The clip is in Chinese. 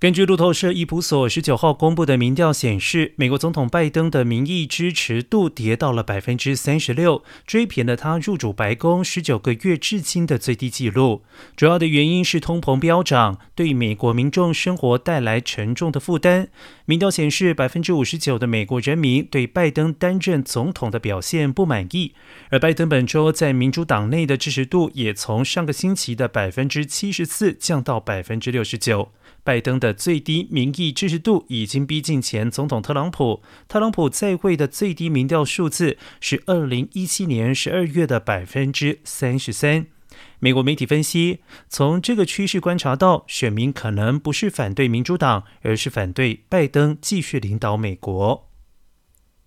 根据路透社伊普索十九号公布的民调显示，美国总统拜登的民意支持度跌到了百分之三十六，追平了他入主白宫十九个月至今的最低纪录。主要的原因是通膨飙涨，对美国民众生活带来沉重的负担。民调显示，百分之五十九的美国人民对拜登担任总统的表现不满意，而拜登本周在民主党内的支持度也从上个星期的百分之七十四降到百分之六十九。拜登的最低民意支持度已经逼近前总统特朗普。特朗普在位的最低民调数字是二零一七年十二月的百分之三十三。美国媒体分析，从这个趋势观察到，选民可能不是反对民主党，而是反对拜登继续领导美国。